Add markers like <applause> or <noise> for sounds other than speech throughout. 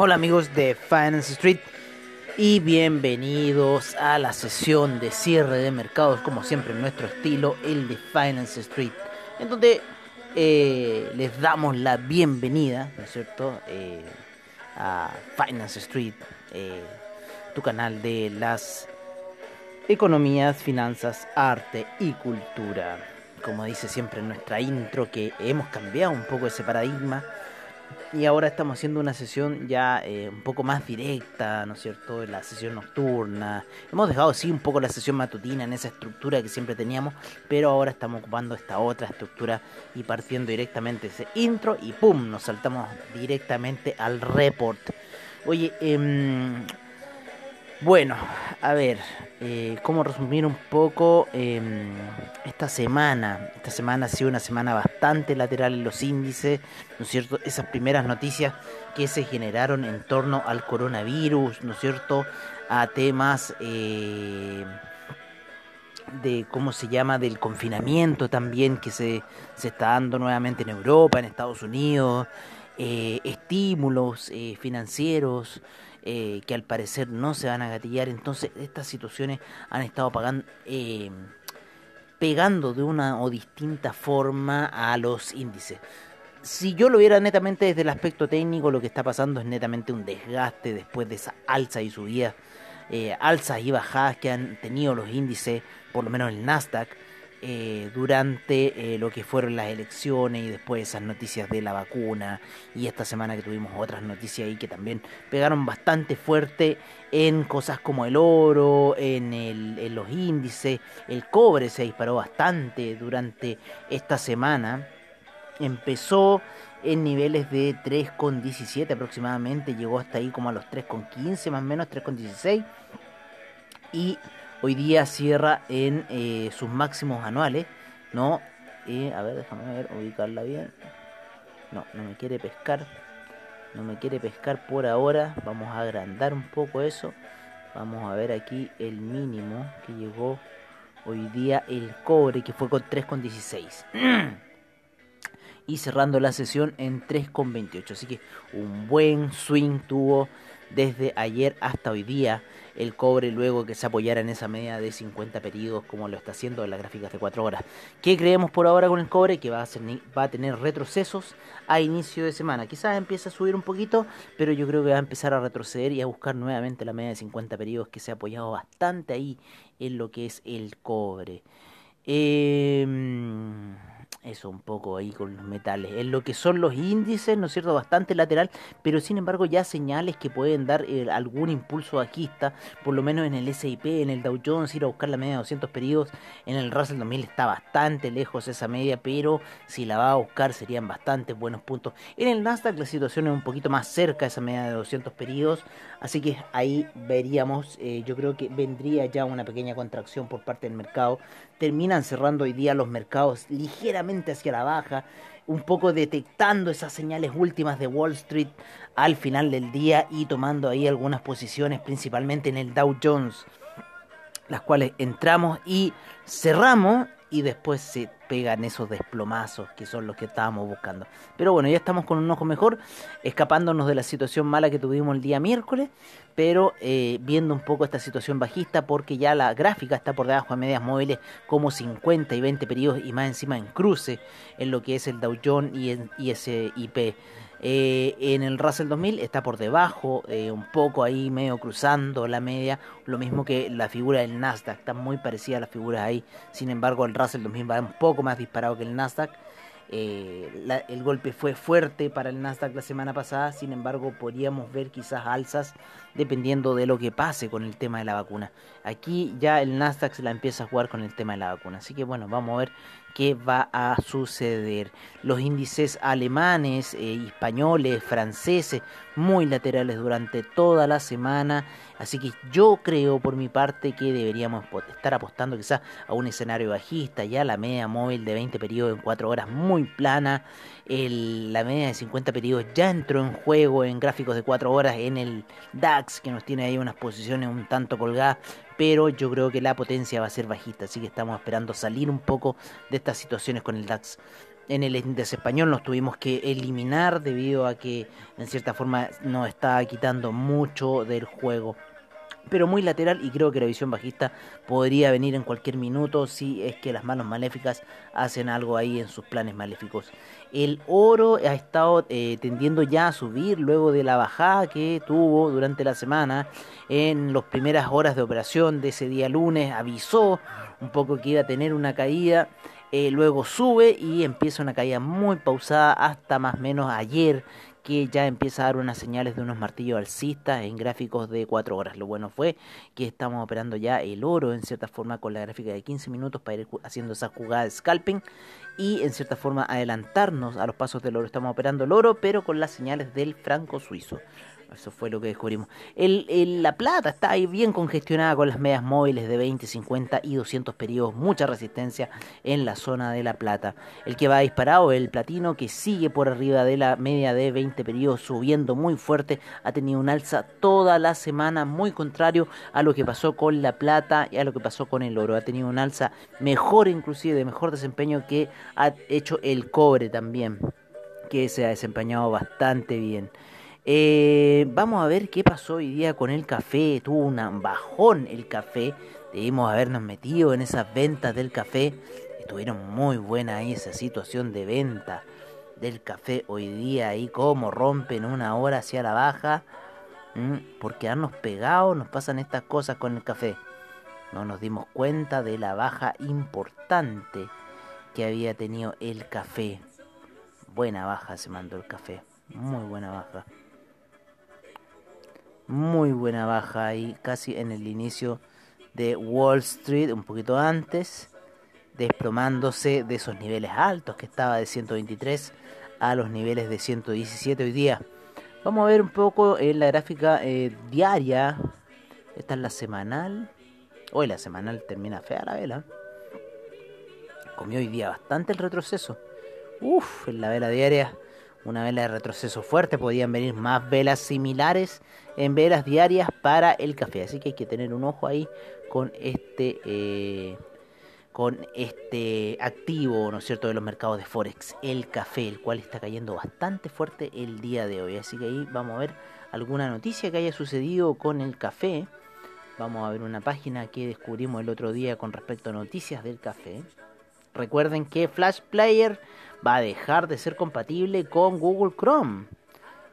Hola amigos de Finance Street y bienvenidos a la sesión de cierre de mercados, como siempre en nuestro estilo, el de Finance Street, en donde eh, les damos la bienvenida, ¿no es cierto?, eh, a Finance Street, eh, tu canal de las economías, finanzas, arte y cultura. Como dice siempre en nuestra intro, que hemos cambiado un poco ese paradigma y ahora estamos haciendo una sesión ya eh, un poco más directa, ¿no es cierto? La sesión nocturna. Hemos dejado sí un poco la sesión matutina en esa estructura que siempre teníamos, pero ahora estamos ocupando esta otra estructura y partiendo directamente ese intro y ¡pum! Nos saltamos directamente al report. Oye, eh, bueno, a ver, eh, cómo resumir un poco em, esta semana. Esta semana ha sido una semana bastante lateral en los índices, ¿no es cierto? Esas primeras noticias que se generaron en torno al coronavirus, ¿no es cierto? A temas eh, de, ¿cómo se llama?, del confinamiento también que se, se está dando nuevamente en Europa, en Estados Unidos, eh, estímulos financieros. Eh, que al parecer no se van a gatillar. Entonces estas situaciones han estado pagando, eh, pegando de una o distinta forma a los índices. Si yo lo viera netamente desde el aspecto técnico, lo que está pasando es netamente un desgaste después de esa alza y subida, eh, alzas y bajadas que han tenido los índices, por lo menos el Nasdaq eh, durante eh, lo que fueron las elecciones y después esas noticias de la vacuna y esta semana que tuvimos otras noticias ahí que también pegaron bastante fuerte en cosas como el oro, en, en los índices, el cobre se disparó bastante durante esta semana, empezó en niveles de 3,17 aproximadamente, llegó hasta ahí como a los 3,15 más o menos, 3,16 y hoy día cierra en eh, sus máximos anuales, ¿no? Eh, a ver, déjame ver, ubicarla bien. No, no me quiere pescar. No me quiere pescar por ahora. Vamos a agrandar un poco eso. Vamos a ver aquí el mínimo que llegó hoy día el cobre, que fue con 3,16. <clears throat> y cerrando la sesión en 3,28. Así que un buen swing tuvo desde ayer hasta hoy día el cobre luego que se apoyara en esa media de 50 periodos como lo está haciendo en las gráficas de 4 horas. ¿Qué creemos por ahora con el cobre? Que va a, tener retrocesos a inicio de semana. Quizás empiece a subir un poquito, pero yo creo que va a empezar a retroceder y a buscar nuevamente la media de 50 periodos que se ha apoyado bastante ahí en lo que es el cobre. Eh, eso un poco ahí con los metales. En lo que son los índices, ¿no es cierto? Bastante lateral, pero sin embargo ya señales que pueden dar eh, algún impulso bajista, por lo menos en el SIP, en el Dow Jones, ir a buscar la media de 200 periodos, en el Russell 2000 está bastante lejos esa media, pero si la va a buscar serían bastante buenos puntos. En el Nasdaq la situación es un poquito más cerca esa media de 200 periodos, así que ahí veríamos, eh, yo creo que vendría ya una pequeña contracción por parte del mercado. Terminan cerrando hoy día los mercados ligeramente hacia la baja, un poco detectando esas señales últimas de Wall Street al final del día y tomando ahí algunas posiciones, principalmente en el Dow Jones, las cuales entramos y cerramos y después se pegan esos desplomazos que son los que estábamos buscando. Pero bueno, ya estamos con un ojo mejor, escapándonos de la situación mala que tuvimos el día miércoles, pero eh, viendo un poco esta situación bajista porque ya la gráfica está por debajo de medias móviles como 50 y 20 periodos y más encima en cruce en lo que es el Dow Jones y, el, y ese IP. Eh, en el Russell 2000 está por debajo, eh, un poco ahí medio cruzando la media, lo mismo que la figura del Nasdaq, está muy parecida a las figuras ahí, sin embargo el Russell 2000 va un poco más disparado que el Nasdaq. Eh, el golpe fue fuerte para el Nasdaq la semana pasada, sin embargo podríamos ver quizás alzas dependiendo de lo que pase con el tema de la vacuna. Aquí ya el Nasdaq se la empieza a jugar con el tema de la vacuna, así que bueno, vamos a ver qué va a suceder. Los índices alemanes, eh, españoles, franceses, muy laterales durante toda la semana. Así que yo creo por mi parte que deberíamos estar apostando quizás a un escenario bajista, ya la media móvil de 20 periodos en 4 horas muy plana, la media de 50 periodos ya entró en juego en gráficos de 4 horas en el DAX que nos tiene ahí unas posiciones un tanto colgadas, pero yo creo que la potencia va a ser bajista, así que estamos esperando salir un poco de estas situaciones con el DAX. en el índice español nos tuvimos que eliminar debido a que en cierta forma nos estaba quitando mucho del juego pero muy lateral y creo que la visión bajista podría venir en cualquier minuto si es que las manos maléficas hacen algo ahí en sus planes maléficos. El oro ha estado eh, tendiendo ya a subir luego de la bajada que tuvo durante la semana. En las primeras horas de operación de ese día lunes avisó un poco que iba a tener una caída. Eh, luego sube y empieza una caída muy pausada hasta más o menos ayer que ya empieza a dar unas señales de unos martillos alcistas en gráficos de 4 horas. Lo bueno fue que estamos operando ya el oro en cierta forma con la gráfica de 15 minutos para ir haciendo esa jugada de scalping y en cierta forma adelantarnos a los pasos del oro. Estamos operando el oro pero con las señales del franco suizo. Eso fue lo que descubrimos. El, la plata está ahí bien congestionada con las medias móviles de 20, 50 y 200 periodos. Mucha resistencia en la zona de la plata. El que va disparado el platino que sigue por arriba de la media de 20 periodos subiendo muy fuerte. Ha tenido un alza toda la semana muy contrario a lo que pasó con la plata y a lo que pasó con el oro. Ha tenido un alza mejor inclusive de mejor desempeño que ha hecho el cobre también. Que se ha desempeñado bastante bien. Eh, vamos a ver qué pasó hoy día con el café. Tuvo un bajón el café. Debimos habernos metido en esas ventas del café. Estuvieron muy buenas ahí esa situación de venta del café hoy día. Ahí como rompen una hora hacia la baja. Por quedarnos nos pasan estas cosas con el café. No nos dimos cuenta de la baja importante que había tenido el café. Buena baja se mandó el café. Muy buena baja. Muy buena baja ahí, casi en el inicio de Wall Street, un poquito antes, desplomándose de esos niveles altos que estaba de 123 a los niveles de 117 hoy día. Vamos a ver un poco en la gráfica eh, diaria. Esta es la semanal. Hoy la semanal termina fea la vela. Comió hoy día bastante el retroceso. Uf, en la vela diaria una vela de retroceso fuerte, podían venir más velas similares en velas diarias para el café. Así que hay que tener un ojo ahí con este eh, con este activo, ¿no es cierto?, de los mercados de Forex, el café, el cual está cayendo bastante fuerte el día de hoy. Así que ahí vamos a ver alguna noticia que haya sucedido con el café. Vamos a ver una página que descubrimos el otro día con respecto a noticias del café. Recuerden que Flash Player va a dejar de ser compatible con Google Chrome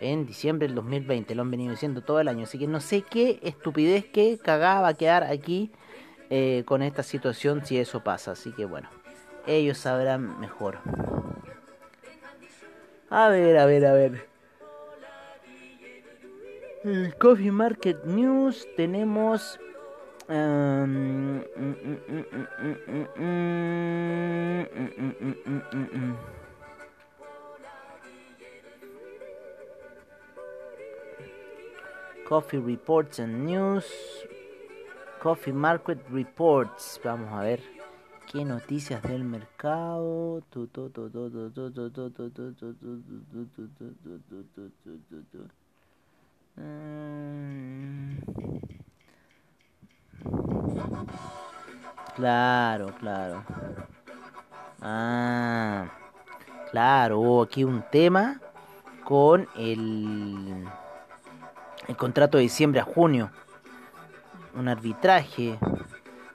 en diciembre del 2020. Lo han venido diciendo todo el año. Así que no sé qué estupidez, qué cagada va a quedar aquí eh, con esta situación si eso pasa. Así que bueno, ellos sabrán mejor. A ver, a ver, a ver. El Coffee Market News tenemos Coffee Reports and News. Coffee Market Reports. Vamos a ver qué noticias del mercado. Claro, claro. Ah, claro, hubo aquí un tema con el, el contrato de diciembre a junio. Un arbitraje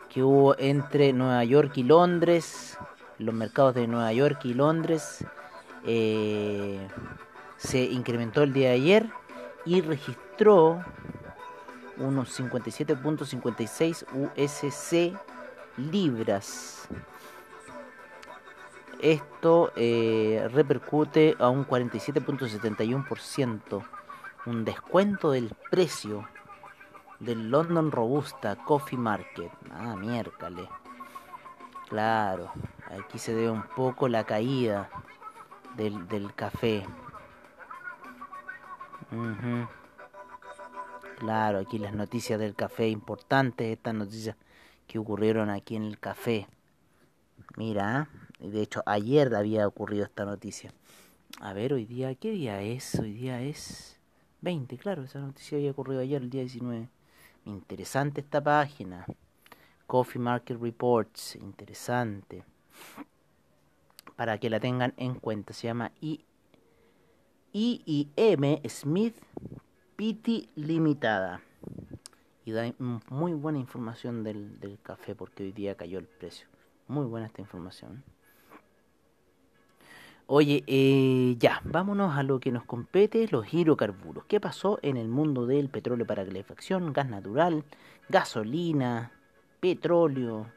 que hubo entre Nueva York y Londres, los mercados de Nueva York y Londres. Eh, se incrementó el día de ayer y registró unos 57.56 USC libras. Esto eh, repercute a un 47.71%, un descuento del precio del London Robusta Coffee Market. Ah, miércoles. Claro, aquí se ve un poco la caída del, del café. Claro, aquí las noticias del café importantes, estas noticias que ocurrieron aquí en el café. Mira, de hecho ayer había ocurrido esta noticia. A ver, hoy día, ¿qué día es? Hoy día es 20, claro, esa noticia había ocurrido ayer, el día 19. Interesante esta página. Coffee Market Reports, interesante. para que la tengan en cuenta. Se llama I IIM Smith Pity Limitada. Y da muy buena información del, del café porque hoy día cayó el precio. Muy buena esta información. Oye, eh, ya, vámonos a lo que nos compete, los hidrocarburos. ¿Qué pasó en el mundo del petróleo para calefacción, gas natural, gasolina, petróleo?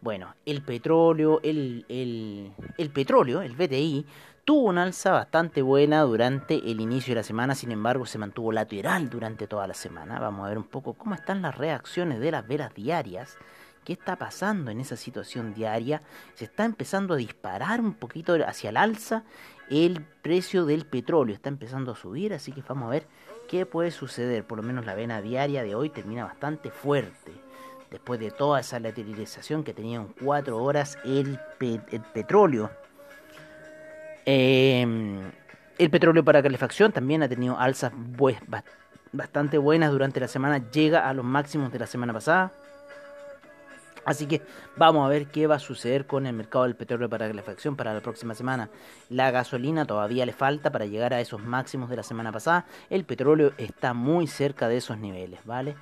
Bueno, el petróleo, el, el, el petróleo, el BTI, tuvo una alza bastante buena durante el inicio de la semana, sin embargo se mantuvo lateral durante toda la semana. Vamos a ver un poco cómo están las reacciones de las velas diarias ¿Qué está pasando en esa situación diaria? Se está empezando a disparar un poquito hacia el alza el precio del petróleo. Está empezando a subir, así que vamos a ver qué puede suceder. Por lo menos la vena diaria de hoy termina bastante fuerte. Después de toda esa lateralización que tenía en 4 horas el, petróleo. Em, el petróleo para calefacción también ha tenido alzas bastante buenas durante la semana. Llega a los máximos de la semana pasada. Así que vamos a ver qué va a suceder con el mercado del petróleo para calefacción para la próxima semana. La gasolina todavía le falta para llegar a esos máximos de la semana pasada. El petróleo está muy cerca de esos niveles, ¿vale?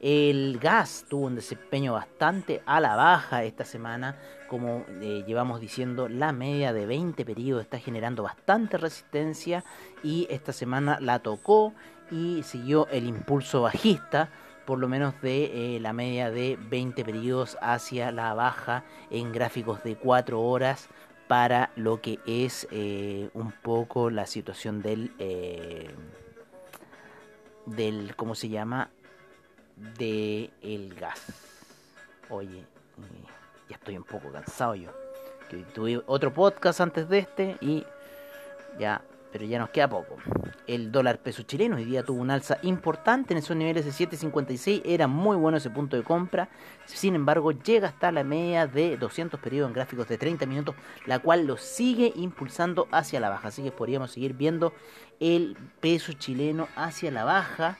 El gas tuvo un desempeño bastante a la baja esta semana, como eh, llevamos diciendo, la media de 20 periodos está generando bastante resistencia y esta semana la tocó y siguió el impulso bajista por lo menos de eh, la media de 20 periodos hacia la baja en gráficos de 4 horas para lo que es eh, un poco la situación del eh, del cómo se llama de el gas. Oye ya estoy un poco cansado yo. Tuve otro podcast antes de este y ya pero ya nos queda poco. El dólar peso chileno hoy día tuvo un alza importante en esos niveles de 7.56, era muy bueno ese punto de compra, sin embargo llega hasta la media de 200 periodos en gráficos de 30 minutos, la cual lo sigue impulsando hacia la baja, así que podríamos seguir viendo el peso chileno hacia la baja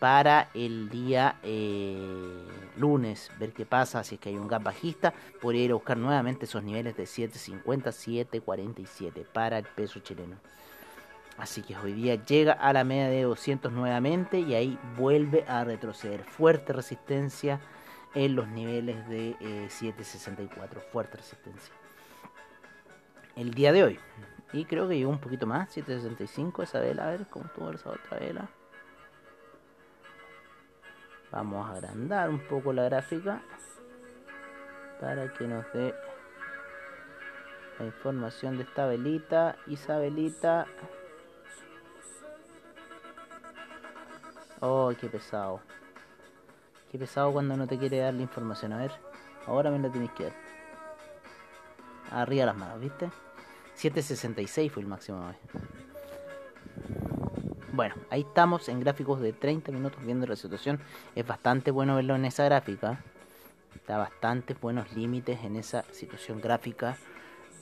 para el día eh, lunes, ver qué pasa, si es que hay un gap bajista, podría ir a buscar nuevamente esos niveles de 7.50, 7.47 para el peso chileno. Así que hoy día llega a la media de 200 nuevamente y ahí vuelve a retroceder. Fuerte resistencia en los niveles de 764. Eh, Fuerte resistencia. El día de hoy. Y creo que llegó un poquito más. 765 esa vela. A ver cómo estuvo esa otra vela. Vamos a agrandar un poco la gráfica. Para que nos dé la información de esta velita. Isabelita. Oh, qué pesado. Qué pesado cuando no te quiere dar la información. A ver, ahora me la tienes que dar. Arriba las manos, ¿viste? 7.66 fue el máximo hoy. Bueno, ahí estamos en gráficos de 30 minutos viendo la situación. Es bastante bueno verlo en esa gráfica. Está bastante buenos límites en esa situación gráfica.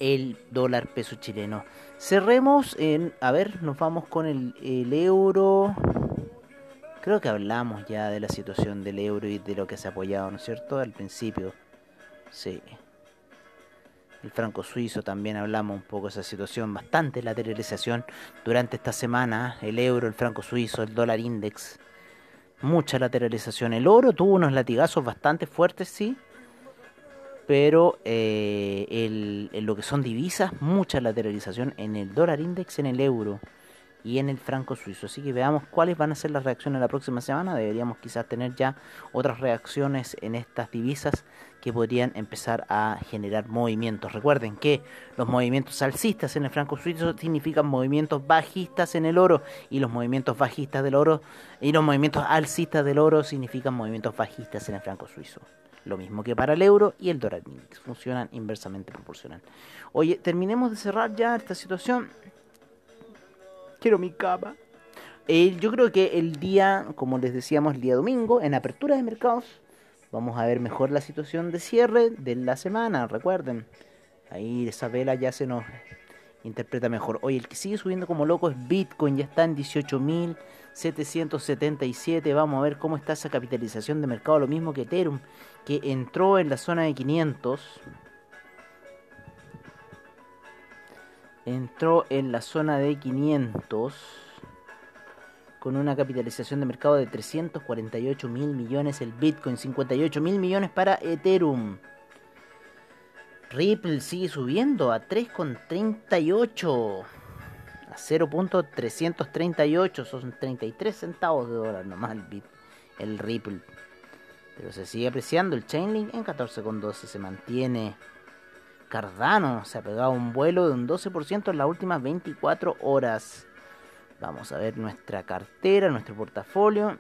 El dólar peso chileno. Cerremos en. A ver, nos vamos con el, el euro. Creo que hablamos ya de la situación del euro y de lo que se ha apoyado, ¿no es cierto? Al principio. Sí. El franco suizo también hablamos un poco de esa situación, bastante lateralización durante esta semana, el euro, el franco suizo, el dólar index, mucha lateralización. El oro tuvo unos latigazos bastante fuertes, sí, pero eh, en lo que son divisas, mucha lateralización en el dólar index, en el euro y en el franco suizo. Así que veamos cuáles van a ser las reacciones la próxima semana. Deberíamos quizás tener ya otras reacciones en estas divisas que podrían empezar a generar movimientos. Recuerden que los movimientos alcistas en el franco suizo significan movimientos bajistas en el oro y los movimientos bajistas del oro y los movimientos alcistas del oro significan movimientos bajistas en el franco suizo. Lo mismo que para el euro y el dólar. Funcionan inversamente proporcional. Oye, terminemos de cerrar ya esta situación. Quiero mi capa. Eh, yo creo que el día, como les decíamos, el día domingo, en apertura de mercados, vamos a ver mejor la situación de cierre de la semana. Recuerden, ahí esa vela ya se nos interpreta mejor. Hoy el que sigue subiendo como loco es Bitcoin, ya está en 18.777. Vamos a ver cómo está esa capitalización de mercado, lo mismo que Ethereum, que entró en la zona de 500 entró en la zona de 500 con una capitalización de mercado de 348 mil millones el Bitcoin, 58 mil millones para Ethereum. Ripple sigue subiendo a 3,38 a 0.338, son 33 centavos de dólar nomás el, bit, el Ripple. Pero se sigue apreciando el Chainlink en 14,12, se mantiene Cardano, se ha pegado un vuelo de un 12% en las últimas 24 horas. Vamos a ver nuestra cartera, nuestro portafolio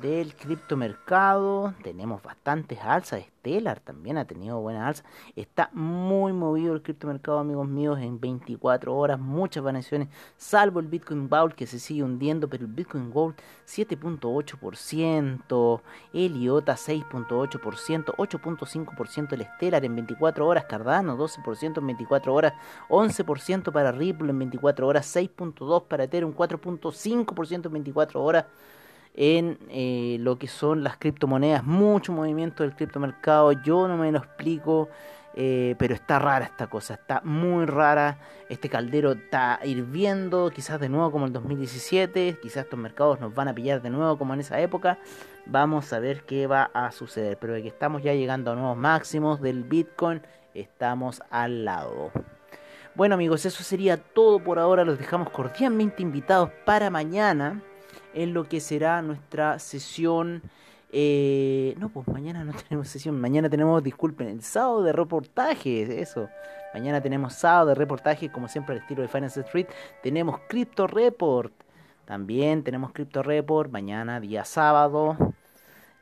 del criptomercado. Tenemos bastantes alzas. Stellar también ha tenido buenas alzas. Está muy movido el criptomercado, amigos míos, en 24 horas. Muchas variaciones, salvo el Bitcoin Gold que se sigue hundiendo, pero el Bitcoin Gold 7.8%, el IOTA 6.8%, 8.5% el Stellar en 24 horas, Cardano 12% en 24 horas, 11% para Ripple en 24 horas, 6.2% para Ethereum, 4.5% en 24 horas en eh, lo que son las criptomonedas, mucho movimiento del criptomercado, yo no me lo explico, eh, pero está rara esta cosa, está muy rara, este caldero está hirviendo, quizás de nuevo como el 2017, quizás estos mercados nos van a pillar de nuevo como en esa época, vamos a ver qué va a suceder, pero de que estamos ya llegando a nuevos máximos del Bitcoin, estamos al lado. Bueno amigos, eso sería todo por ahora, los dejamos cordialmente invitados para mañana en lo que será nuestra sesión. Eh, no, pues mañana no <laughs> tenemos sesión, mañana tenemos, disculpen, el sábado de reportaje, eso. Mañana tenemos sábado de reportaje, como siempre al estilo de Finance Street. Tenemos Crypto Report, también tenemos Crypto Report mañana, día sábado.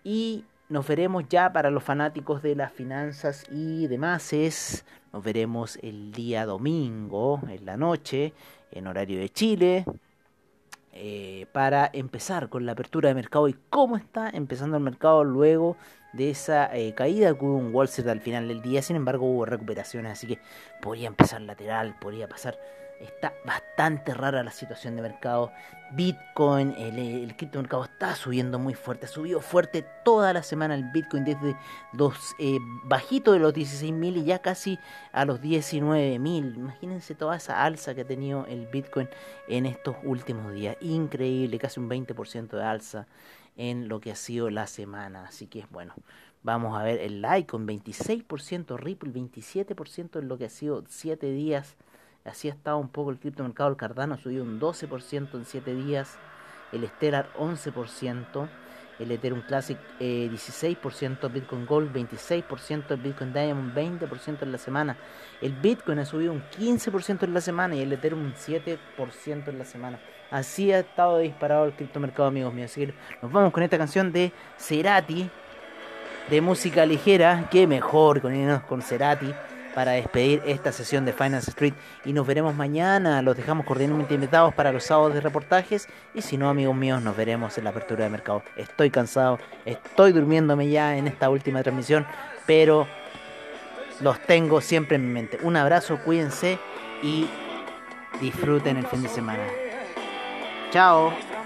Y nos veremos ya para los fanáticos de las finanzas y demás. Nos veremos el día domingo, en la noche, en horario de Chile. Eh, para empezar con la apertura de mercado y cómo está empezando el mercado luego de esa eh, caída que hubo un Wall Street al final del día. Sin embargo, hubo recuperaciones, así que podría empezar lateral, podría pasar está bastante rara la situación de mercado. Bitcoin, el, el criptomercado está subiendo muy fuerte, ha subido fuerte toda la semana el Bitcoin desde los eh, bajitos de los 16.000 y ya casi a los 19.000. Imagínense toda esa alza que ha tenido el Bitcoin en estos últimos días. Increíble, casi un 20% de alza en lo que ha sido la semana. Así que bueno, vamos a ver el con 26%, Ripple 27% en lo que ha sido 7 días Así ha estado un poco el criptomercado. El Cardano subió un 12% en 7 días. El Stellar 11%. El Ethereum Classic 16%. Eh, Bitcoin Gold 26%. El Bitcoin Diamond 20% en la semana. El Bitcoin ha subido un 15% en la semana. Y el Ethereum un 7% en la semana. Así ha estado disparado el criptomercado, amigos míos. Así que nos vamos con esta canción de Cerati. De música ligera. Que mejor con, con Cerati para despedir esta sesión de Finance Street y nos veremos mañana. Los dejamos cordialmente invitados para los sábados de reportajes y si no, amigos míos, nos veremos en la apertura de mercado. Estoy cansado, estoy durmiéndome ya en esta última transmisión, pero los tengo siempre en mi mente. Un abrazo, cuídense y disfruten el fin de semana. Chao.